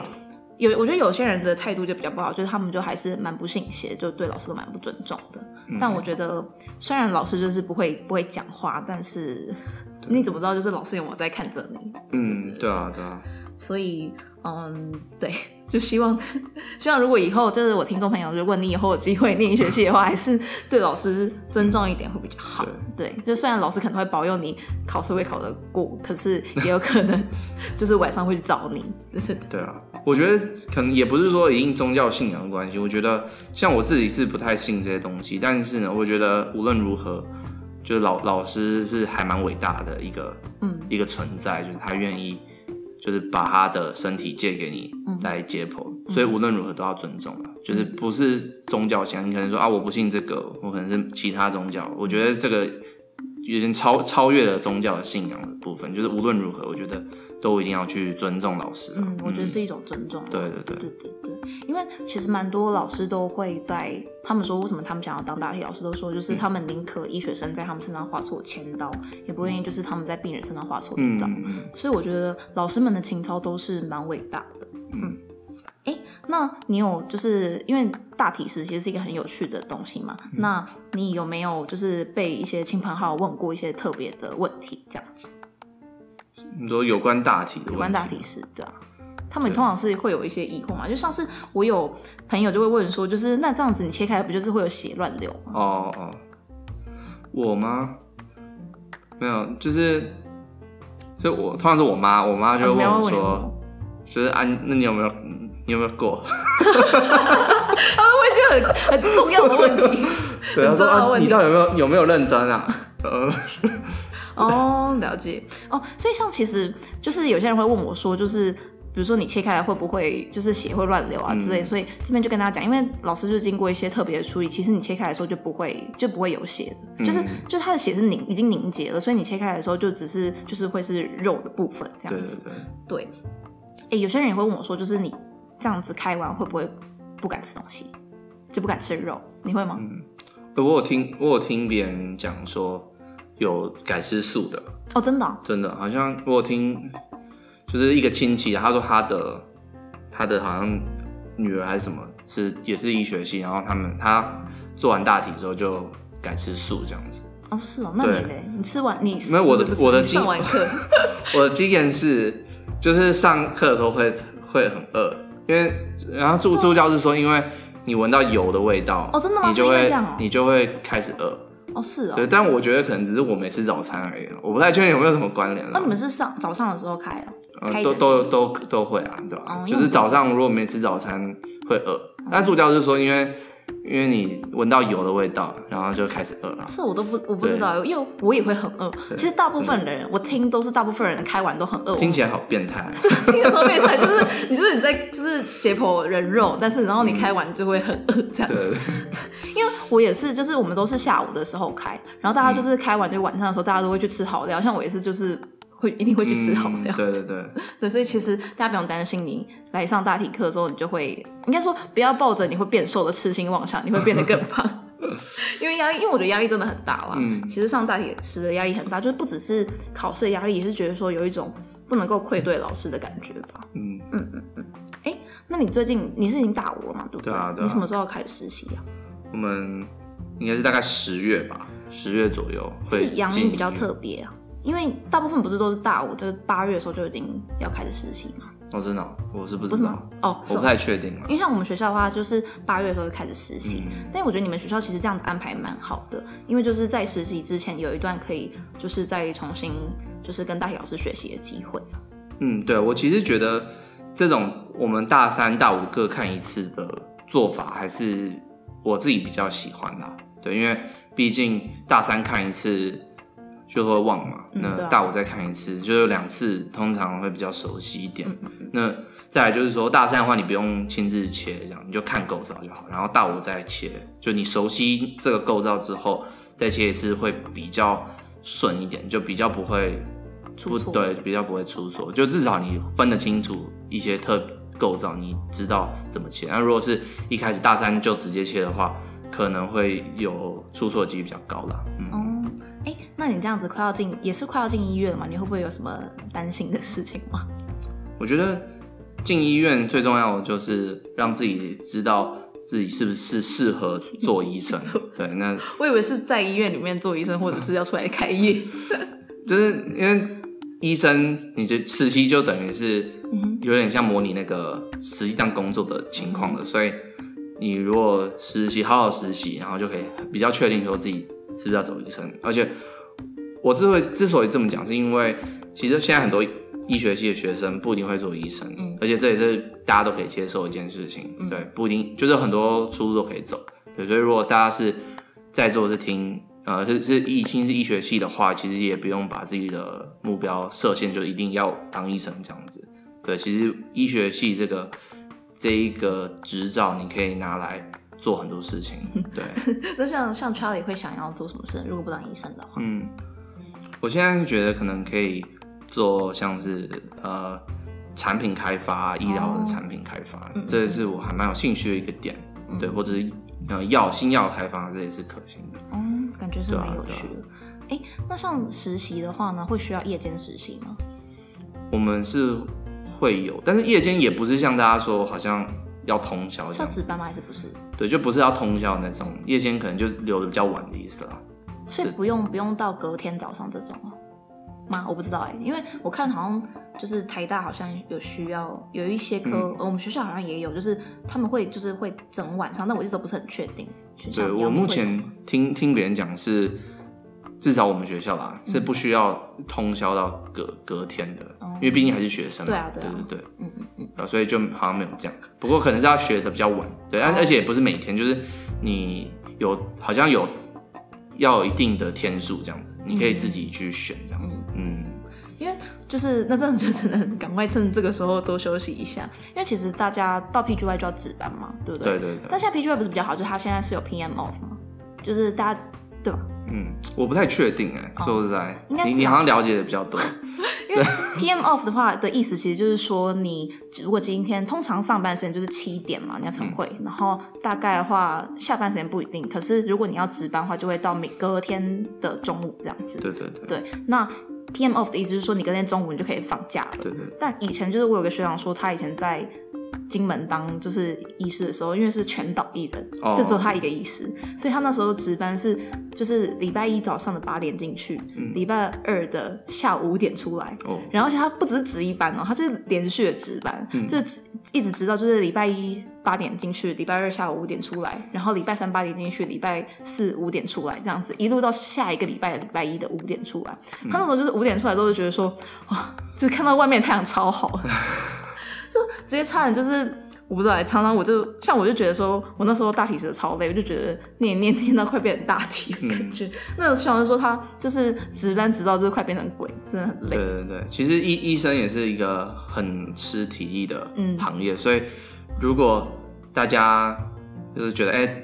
有我觉得有些人的态度就比较不好，就是他们就还是蛮不信邪，就对老师都蛮不尊重的。嗯、但我觉得虽然老师就是不会不会讲话，但是 你怎么知道就是老师有没有在看着你？嗯，对啊，对啊。所以，嗯，对。就希望，希望如果以后就是我听众朋友，如果你以后有机会念医学系的话，还是对老师尊重一点会比较好。对，对，就虽然老师可能会保佑你考试会考得过，可是也有可能就是晚上会去找你。对啊，我觉得可能也不是说一定宗教信仰的关系。我觉得像我自己是不太信这些东西，但是呢，我觉得无论如何，就是老老师是还蛮伟大的一个，嗯，一个存在，就是他愿意。就是把他的身体借给你来解剖，嗯，所以无论如何都要尊重，啊，就是不是宗教信仰，你可能说啊，我不信这个，我可能是其他宗教。我觉得这个有点超超越了宗教的信仰的部分。就是无论如何，我觉得。都一定要去尊重老师。嗯，我觉得是一种尊重。对对对对对对，因为其实蛮多老师都会在他们说为什么他们想要当大体老师，都说就是他们宁可医学生在他们身上划错千刀，也不愿意就是他们在病人身上划错一刀。嗯，所以我觉得老师们的情操都是蛮伟大的。嗯，那你有就是因为大体实其实是一个很有趣的东西嘛？嗯、那你有没有就是被一些亲朋好友问过一些特别的问题这样子？你说有关大体的，有关大体是，对啊，他们通常是会有一些疑惑嘛，就像是我有朋友就会问说，就是那这样子你切开不就是会有血乱流吗？哦哦，我吗？没有，就是就我通常是我妈，我妈就会问我说，啊、就是啊，那你有没有你有没有过？他们问一些很很重要的问题，对，很重要的问题，他说啊，你到底有没有有没有认真啊？呃。哦，了解哦，所以像其实就是有些人会问我说，就是比如说你切开来会不会就是血会乱流啊之类，嗯、所以这边就跟大家讲，因为老师就是经过一些特别的处理，其实你切开来的时候就不会就不会有血就是就它的血是凝已经凝结了，所以你切开来的时候就只是就是会是肉的部分这样子。对，对，对，哎、欸，有些人也会问我说，就是你这样子开完会不会不敢吃东西，就不敢吃肉？你会吗？嗯，我有听我有听别人讲说。有改吃素的哦，真的、啊，真的，好像我有听，就是一个亲戚，他说他的他的好像女儿还是什么，是也是医学系，然后他们他做完大体之后就改吃素这样子。哦，是哦，那你嘞？你吃完你没有我的我的上完课，我的经验是，就是上课的时候会会很饿，因为然后助助教是说，因为你闻到油的味道哦，真的吗？你就会、哦、你就会开始饿。哦，是哦，对，但我觉得可能只是我没吃早餐而已，我不太确定有没有什么关联。那你们是上早上的时候开啊？嗯，都都都都会啊，对吧？哦，就是早上如果没吃早餐会饿，但助教是说因为。因为你闻到油的味道，然后就开始饿了。这我都不我不知道，因为我也会很饿。其实大部分的人，我听都是大部分人开完都很饿。听起来好变态。对听起来好变态，就是你就是你在就是解剖人肉，但是然后你开完就会很饿这样子。我也是，就是我们都是下午的时候开，然后大家就是开完就晚上的时候，大家都会去吃好料。像我也是，就是。会一定会去吃好料，对对对，对，所以其实大家不用担心，你来上大体课的时候，你就会应该说不要抱着你会变瘦的痴心妄想，你会变得更胖，因为压力，因为我觉得压力真的很大啦。嗯，其实上大体时的压力很大，就是不只是考试的压力，也是觉得说有一种不能够愧对老师的感觉吧。嗯嗯嗯嗯。哎、欸，那你最近你是已经大五了嘛？对不对？对啊，对啊。你什么时候要开始实习啊？我们应该是大概十月吧，十月左右会。阳明比较特别啊。因为大部分不是都是大五，就是八月的时候就已经要开始实习嘛。哦，真的、哦，我是不知道。哦，我不太确定。因为像我们学校的话，就是八月的时候就开始实习。嗯、但我觉得你们学校其实这样子安排蛮好的，因为就是在实习之前有一段可以就是再重新就是跟大体老师学习的机会。嗯，对，我其实觉得这种我们大三、大五各看一次的做法，还是我自己比较喜欢啦。对，因为毕竟大三看一次。就会忘嘛，那大五再看一次，嗯、就有两次，通常会比较熟悉一点。嗯、那再来就是说，大三的话，你不用亲自切，这样你就看构造就好。然后大五再切，就你熟悉这个构造之后，再切一次会比较顺一点，就比较不会出错，对，比较不会出错。就至少你分得清楚一些特构造，你知道怎么切。那如果是一开始大三就直接切的话，可能会有出错几率比较高啦。嗯，哦，哎，那你这样子快要进，也是快要进医院了嘛？你会不会有什么担心的事情吗？我觉得进医院最重要的就是让自己知道自己是不是适合做医生。对，那我以为是在医院里面做医生，或者是要出来开业。就是因为医生，你的实习就等于是有点像模拟那个实际上工作的情况的，所以你如果实习好好实习，然后就可以比较确定说自己是不是要走医生。而且我之所以之所以这么讲，是因为其实现在很多医学系的学生不一定会做医生，而且这也是大家都可以接受的一件事情。对，不一定就是很多出路都可以走。对，所以如果大家是在座是听。呃，是是医，心是医学系的话，其实也不用把自己的目标设限，就一定要当医生这样子。对，其实医学系这个这一个执照，你可以拿来做很多事情。对，那像像 Charlie 会想要做什么事？如果不当医生的话，嗯，我现在觉得可能可以做像是呃产品开发、医疗的产品开发，哦、这是我还蛮有兴趣的一个点。嗯、对，或者是呃药新药开发，这也是可行的。嗯感觉是蛮有趣的。哎、啊啊欸，那像实习的话呢，会需要夜间实习吗？我们是会有，但是夜间也不是像大家说好像要通宵，是要值班吗？还是不是？对，就不是要通宵那种，夜间可能就留的比较晚的意思啦。所以不用不用到隔天早上这种吗？我不知道哎、欸，因为我看好像就是台大好像有需要有一些科，嗯、我们学校好像也有，就是他们会就是会整晚上，但我一直都不是很确定。对，我目前听听别人讲是，至少我们学校啦、嗯、是不需要通宵到隔隔天的，嗯、因为毕竟还是学生嘛。对啊，对啊，对对对，嗯嗯嗯，所以就好像没有这样。不过可能是要学的比较晚，对，而、哦、而且也不是每天，就是你有好像有要有一定的天数这样子，你可以自己去选这样子，嗯。嗯因为就是那这样就只能赶快趁这个时候多休息一下，因为其实大家到 PGY 就要值班嘛，对不对？对对对。但现在 PGY 不是比较好，就是他现在是有 PM off 嘛，就是大家对吧？嗯，我不太确定哎，说实在，应该是你你好像了解的比较多。因为 PM off 的话的意思，其实就是说你如果今天通常上班时间就是七点嘛，你要晨会，然后大概的话下班时间不一定，可是如果你要值班的话，就会到每隔天的中午这样子。对对对。对，那。PM off 的意思就是说，你隔天中午你就可以放假了。对对。但以前就是我有个学长说，他以前在金门当就是医师的时候，因为是全岛一人，就只有他一个医师，所以他那时候值班是就是礼拜一早上的八点进去，礼拜二的下午五点出来。哦。然后而且他不只是值一班哦，他就是连续的值班，就一直直到就是礼拜一八点进去，礼拜二下午五点出来，然后礼拜三八点进去，礼拜四五点出来，这样子一路到下一个礼拜的礼拜一的五点出来。他那时候就是五点出来都是觉得说，哇，就是看到外面太阳超好。就 直接差点就是我不知道，常常我就像我就觉得说，我那时候大体是超累，我就觉得念念念到快变成大体的感觉。嗯、那学长就说他就是值班值到就是快变成鬼，真的很累。对对对，其实医医生也是一个很吃体力的行业，嗯、所以如果大家就是觉得哎、欸，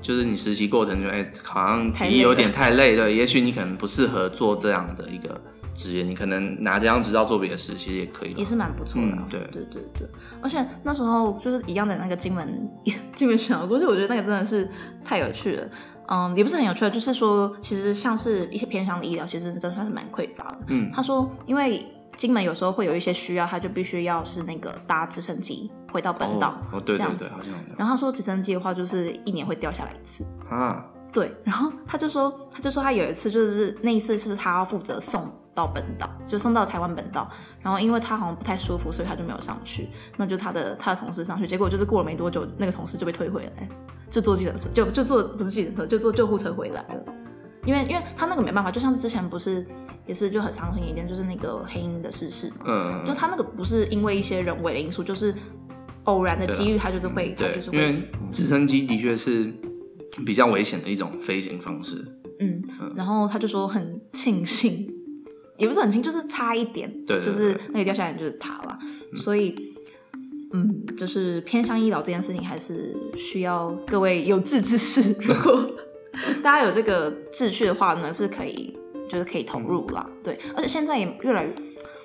就是你实习过程中哎、欸，好像体力有点太累，对，也许你可能不适合做这样的一个。职业，你可能拿这张执照做别的事，其实也可以，也是蛮不错的。对对对对，而且那时候就是一样的那个金门 金门小故事，我觉得那个真的是太有趣了。嗯，也不是很有趣，就是说其实像是一些偏向的医疗，其实真的算是蛮匮乏的。嗯，他说因为金门有时候会有一些需要，他就必须要是那个搭直升机回到本岛。哦，对对对，好像。然后他说直升机的话，就是一年会掉下来一次。啊。对，然后他就说，他就说他有一次就是那一次是他要负责送。到本岛就送到台湾本岛，然后因为他好像不太舒服，所以他就没有上去。那就他的他的同事上去，结果就是过了没多久，那个同事就被推回来，就坐计程车，就就坐不是计程车，就坐救护车回来了。因为因为他那个没办法，就像是之前不是也是就很伤心一件，就是那个黑鹰的逝世，嗯，就他那个不是因为一些人为的因素，就是偶然的机遇，他就是会，他就是会。因为直升机的确是比较危险的一种飞行方式。嗯，然后他就说很庆幸。也不是很轻，就是差一点，对，对，对，就是那个掉下来就是他了，嗯、所以，嗯，就是偏向医疗这件事情还是需要各位有志之士，如果 大家有这个志趣的话呢，是可以，就是可以投入啦，嗯、对，而且现在也越来越，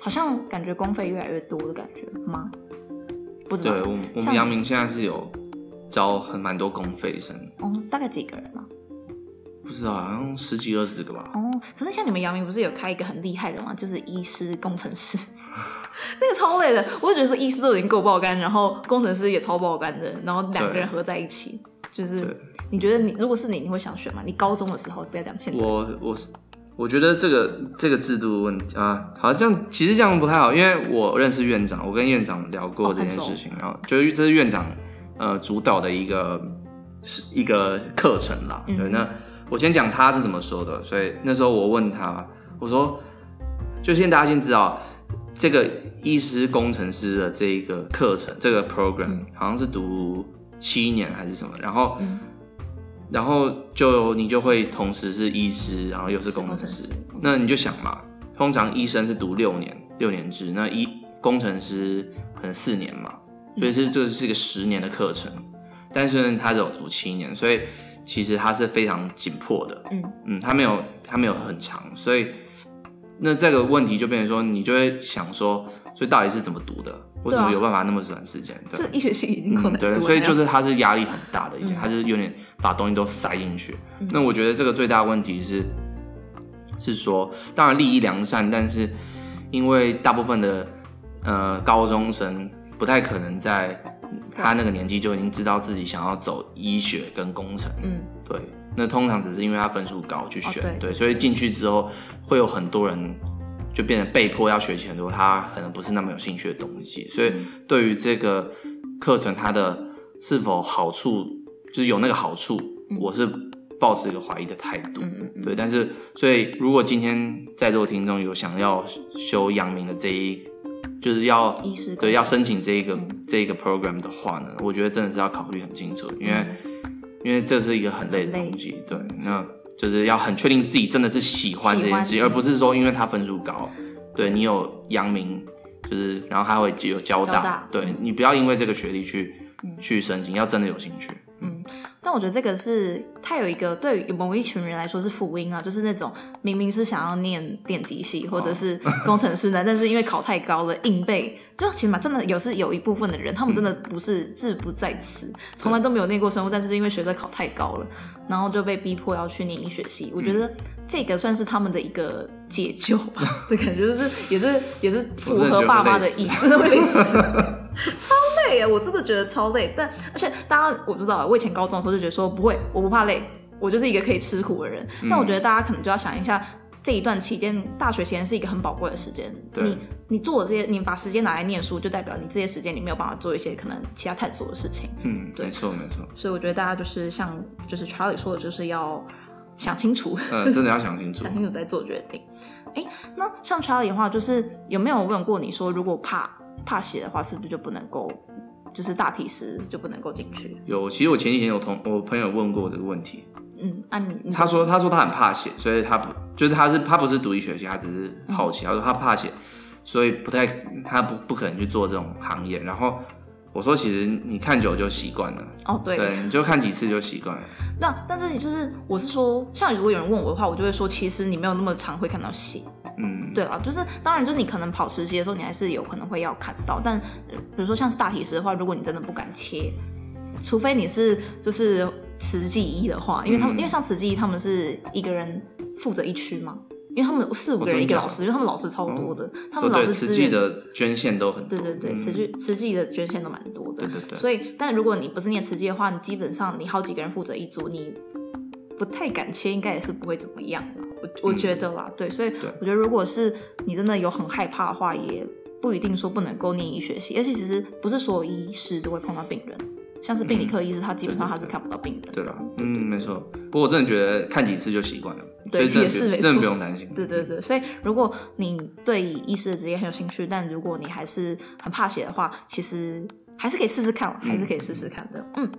好像感觉公费越来越多的感觉吗？不知道，对，我们我们阳明现在是有招很蛮多公费生。哦，大概几个人啊？不知道，好像十几二十个吧。哦，可是像你们姚明不是有开一个很厉害的吗？就是医师工程师，那个超累的。我就觉得说医师都已经够爆肝，然后工程师也超爆肝的，然后两个人合在一起，就是你觉得你如果是你，你会想选吗？你高中的时候不要讲现在。我我是。我觉得这个这个制度问题啊，好像这样其实这样不太好，因为我认识院长，我跟院长聊过这件事情，哦、然后就是这是院长呃主导的一个是一个课程啦。嗯、对，那我先讲他是怎么说的。所以那时候我问他，我说，就先大家先知道这个医师工程师的这一个课程，这个 program、嗯、好像是读七年还是什么，然后。嗯然后就你就会同时是医师，然后又是工程师。那你就想嘛，通常医生是读六年，六年制，那医工程师可能四年嘛，所以是这是一个十年的课程。但是呢，他只有读七年，所以其实它是非常紧迫的。嗯嗯，它没有它没有很长，所以那这个问题就变成说，你就会想说，所以到底是怎么读的？为什么有办法那么短时间？对，这医学系已经困难、嗯、对，所以就是他是压力很大的，一些，他是有点把东西都塞进去。嗯、那我觉得这个最大的问题是，是说当然利益良善，但是因为大部分的呃高中生不太可能在他那个年纪就已经知道自己想要走医学跟工程。嗯，对。那通常只是因为他分数高去选，哦、对，对，所以进去之后会有很多人。就变得被迫要学习很多他可能不是那么有兴趣的东西，所以对于这个课程，它的是否好处，就是有那个好处，我是抱持一个怀疑的态度。对，但是所以如果今天在座听众有想要修阳明的这一，就是要对要申请这一个这一个 program 的话呢，我觉得真的是要考虑很清楚，因为因为这是一个很累的东西。对，那。就是要很确定自己真的是喜欢这件事情，而不是说因为他分数高，对你有阳明，就是然后他会有交大，交大对你不要因为这个学历去、嗯、去申请，要真的有兴趣。嗯，但我觉得这个是它有一个对于某一群人来说是福音啊，就是那种明明是想要念电机系或者是 工程师的，哦、但是因为考太高了硬背，就起码真的有是有一部分的人，他们真的不是志不在此，从、嗯、来都没有念过生物，但是因为学测考太高了。然后就被逼迫要去念医学系，我觉得这个算是他们的一个解救吧 的感觉，就是也是也是符合爸妈的意，真的会累死，超累啊！我真的觉得超累。但而且大家我不知道，我以前高中的时候就觉得说不会，我不怕累，我就是一个可以吃苦的人。嗯、但我觉得大家可能就要想一下。这一段期间，大学期间是一个很宝贵的时间。对你你做的这些，你把时间拿来念书，就代表你这些时间你没有办法做一些可能其他探索的事情。嗯，对没错没错。所以我觉得大家就是像就是 Charlie 说的，就是要想清楚。嗯，真的要想清楚，想清楚再做决定。哎，那像 Charlie 的话，就是有没有问过你说，如果怕怕血的话，是不是就不能够，就是大体师就不能够进去？有，其实我前几天有同我朋友问过我这个问题。嗯，按、啊、你他说他说他很怕血，所以他不就是他是他不是读医学系，他只是好奇。嗯、他说他怕血，所以不太他不不可能去做这种行业。然后我说其实你看久就习惯了。哦，对，对，你就看几次就习惯了。那但是就是我是说，像如果有人问我的话，我就会说，其实你没有那么常会看到血。嗯，对啊，就是当然就是你可能跑实习的时候，你还是有可能会要看到。但比如说像是大体师的话，如果你真的不敢切，除非你是就是。慈济医的话，因为他们、嗯、因为像慈济医，他们是一个人负责一区嘛，因为他们四五个人一个老师，因为他们老师超多的，哦、他们老师慈济的捐献都很多，对对对，慈济慈济的捐献都蛮多的，对对对。所以，但如果你不是念慈济的话，你基本上你好几个人负责一组，你不太敢切，应该也是不会怎么样。我我觉得啦，嗯、对，所以我觉得如果是你真的有很害怕的话，也不一定说不能够念医学系，而且其实不是所有医师都会碰到病人。像是病理科医师，他基本上他是看不到病的。对了，嗯，没错。不过我真的觉得看几次就习惯了，对，也是没错，真的不用担心。对对对，所以如果你对医师的职业很有兴趣，但如果你还是很怕血的话，其实还是可以试试看，还是可以试试看的。嗯，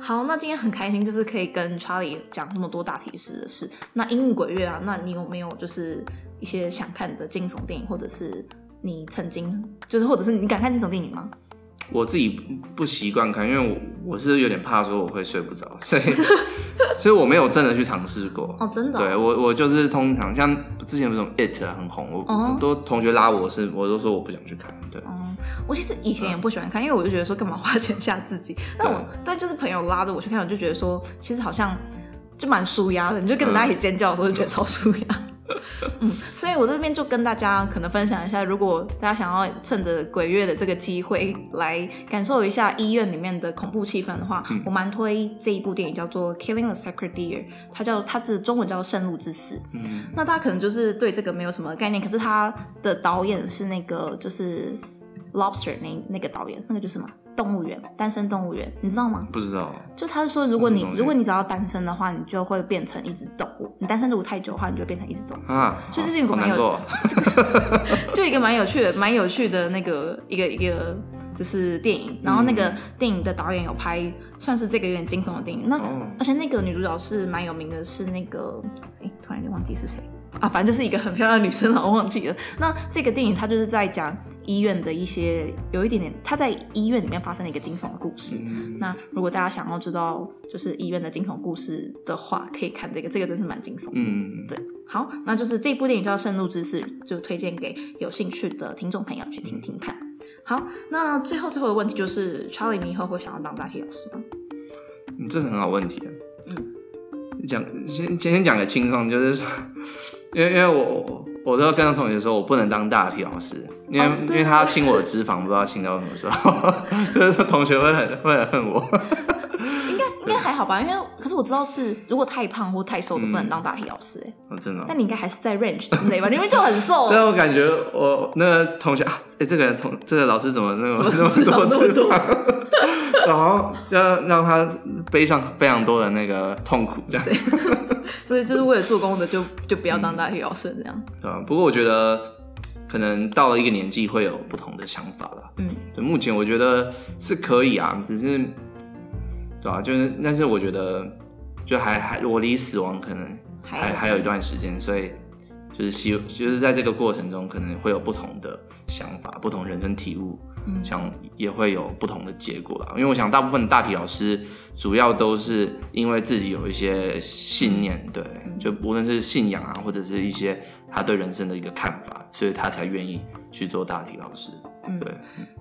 好，那今天很开心，就是可以跟 Charlie 讲那么多大体师的事。那阴影鬼月啊，那你有没有就是一些想看的惊悚电影，或者是你曾经就是或者是你敢看惊悚电影吗？我自己不习惯看，因为我我是有点怕说我会睡不着，所以所以我没有真的去尝试过。哦，真的、哦？对我我就是通常像之前不是 It 很红，我很多同学拉我是，我都说我不想去看。对，嗯，我其实以前也不喜欢看，嗯、因为我就觉得说干嘛花钱吓自己。但我但就是朋友拉着我去看，我就觉得说其实好像就蛮舒压的，你就跟着大家一起尖叫的时候，就觉得超舒压。嗯 嗯，所以我这边就跟大家可能分享一下，如果大家想要趁着鬼月的这个机会来感受一下医院里面的恐怖气氛的话，嗯、我蛮推这一部电影叫做《Killing the Sacred Deer》，它叫它是中文叫做《圣路之死》。嗯，那大家可能就是对这个没有什么概念，可是他的导演是那个就是《Lobster》那那个导演，那个就是什么？动物园，单身动物园，你知道吗？不知道。就他是说，如果你如果你只要单身的话，你就会变成一只动物。你单身如果太久的话，你就会变成一只动物。啊，就是这个蛮有，就一个蛮有趣的、蛮有趣的那个一个一个就是电影。然后那个电影的导演有拍，算是这个有点惊悚的电影。那而且那个女主角是蛮有名的，是那个哎，突然就忘记是谁啊，反正就是一个很漂亮的女生了，我忘记了。那这个电影它就是在讲。医院的一些有一点点，他在医院里面发生了一个惊悚的故事。嗯、那如果大家想要知道就是医院的惊悚故事的话，可以看这个，这个真是蛮惊悚的。嗯，对。好，那就是这部电影叫《圣路之死》，就推荐给有兴趣的听众朋友去听听看。好，那最后最后的问题就是，Charlie，你以后会想要当大体老师吗？你，这很好问题。嗯，讲先先讲个轻松，就是说，因为因为我。我都要跟同学说，我不能当大体老师，因为、哦、因为他要清我的脂肪，不知道清到什么时候，就是同学会很会很恨我。应该还好吧，因为可是我知道是如果太胖或太瘦都不能当大体老师哎、真的。那你应该还是在 range 之内吧？你们就很瘦。但，我感觉我那个同学啊，哎、欸，这个人同这个老师怎么那么 那么多脂肪？然后要让他背上非常多的那个痛苦，这样。所以就是为了做工的就，就就不要当大体老师这样。对啊，不过我觉得可能到了一个年纪会有不同的想法了。嗯，对，目前我觉得是可以啊，只是，对啊，就是，但是我觉得就还还我离死亡可能还还，还有一段时间，所以就是希就是在这个过程中可能会有不同的想法，不同人生体悟。想也会有不同的结果啦，因为我想大部分大体老师主要都是因为自己有一些信念，对，就无论是信仰啊，或者是一些他对人生的一个看法，所以他才愿意去做大体老师。嗯，对。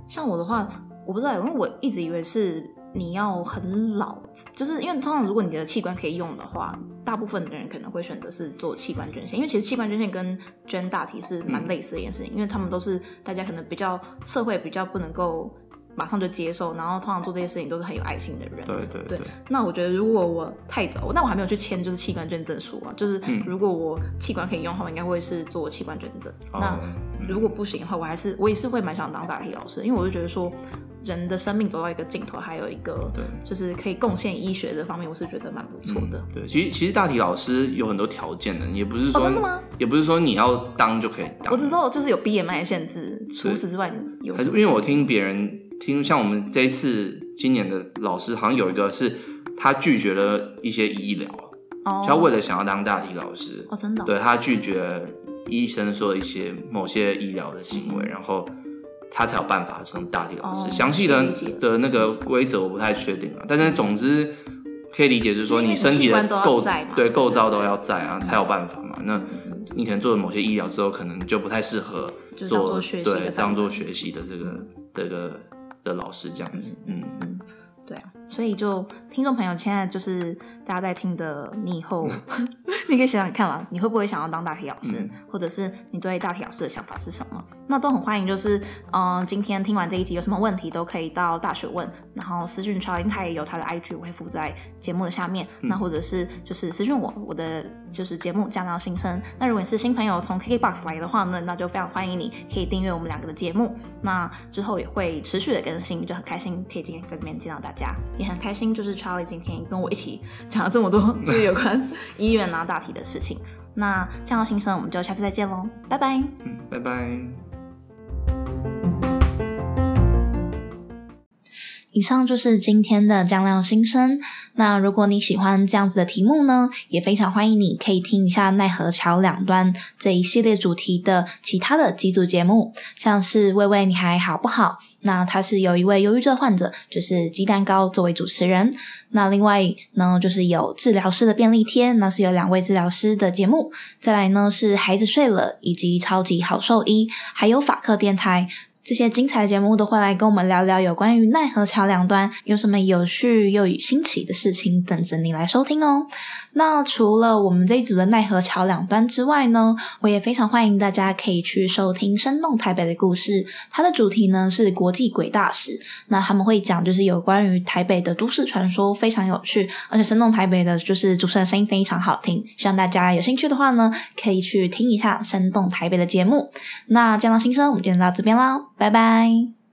像我的话，我不知道，因为我一直以为是。你要很老，就是因为通常如果你的器官可以用的话，大部分的人可能会选择是做器官捐献，因为其实器官捐献跟捐大体是蛮类似的一件事情，嗯、因为他们都是大家可能比较社会比较不能够马上就接受，然后通常做这些事情都是很有爱心的人。对对那我觉得如果我太早，那我还没有去签就是器官捐赠书啊，就是如果我器官可以用的话，我应该会是做器官捐赠。嗯、那如果不行的话，我还是我也是会蛮想当大体老师，因为我就觉得说。人的生命走到一个尽头，还有一个对，就是可以贡献医学的方面，我是觉得蛮不错的。嗯、对，其实其实大体老师有很多条件的，也不是说、哦、真的吗？也不是说你要当就可以当。我知道，就是有 BMI 的限制，除此之外有还是因为我听别人听，像我们这一次今年的老师，好像有一个是他拒绝了一些医疗，他为了想要当大体老师哦，真的、哦，对他拒绝医生说一些某些医疗的行为，嗯、然后。他才有办法从大体老师，详细、哦、的的那个规则我不太确定啊。但是总之可以理解，就是说你身体的构对构造都要在啊，才有办法嘛。那你可能做了某些医疗之后，可能就不太适合做对当做学习的这个这个的老师这样子。嗯嗯，对啊。所以就听众朋友，现在就是大家在听的，你以后 你可以想想看嘛，你会不会想要当大体老师，嗯、或者是你对大体老师的想法是什么？那都很欢迎，就是嗯、呃，今天听完这一集有什么问题都可以到大学问，然后私讯 Charlie，他也有他的 IG，我会附在节目的下面。嗯、那或者是就是私讯我，我的就是节目降到新生。那如果你是新朋友从 KKBOX 来的话呢，那就非常欢迎你可以订阅我们两个的节目。那之后也会持续的更新，就很开心可以今天在这边见到大家。也很开心，就是 Charlie 今天跟我一起讲了这么多，就是有关医院啊、大体的事情。那这样的新生，我们就下次再见喽，拜拜。嗯，拜拜。以上就是今天的酱料心声。那如果你喜欢这样子的题目呢，也非常欢迎你可以听一下奈何桥两端这一系列主题的其他的几组节目，像是喂喂你还好不好？那他是有一位忧郁症患者，就是鸡蛋糕作为主持人。那另外呢，就是有治疗师的便利贴，那是有两位治疗师的节目。再来呢是孩子睡了，以及超级好兽医，还有法克电台。这些精彩节目都会来跟我们聊聊有关于奈何桥两端有什么有趣又新奇的事情等着你来收听哦。那除了我们这一组的奈何桥两端之外呢，我也非常欢迎大家可以去收听《生动台北的故事》，它的主题呢是国际鬼大使。那他们会讲就是有关于台北的都市传说，非常有趣，而且《生动台北》的就是主持人声音非常好听。希望大家有兴趣的话呢，可以去听一下《生动台北》的节目。那酱料心声，我们今天到这边啦。拜拜。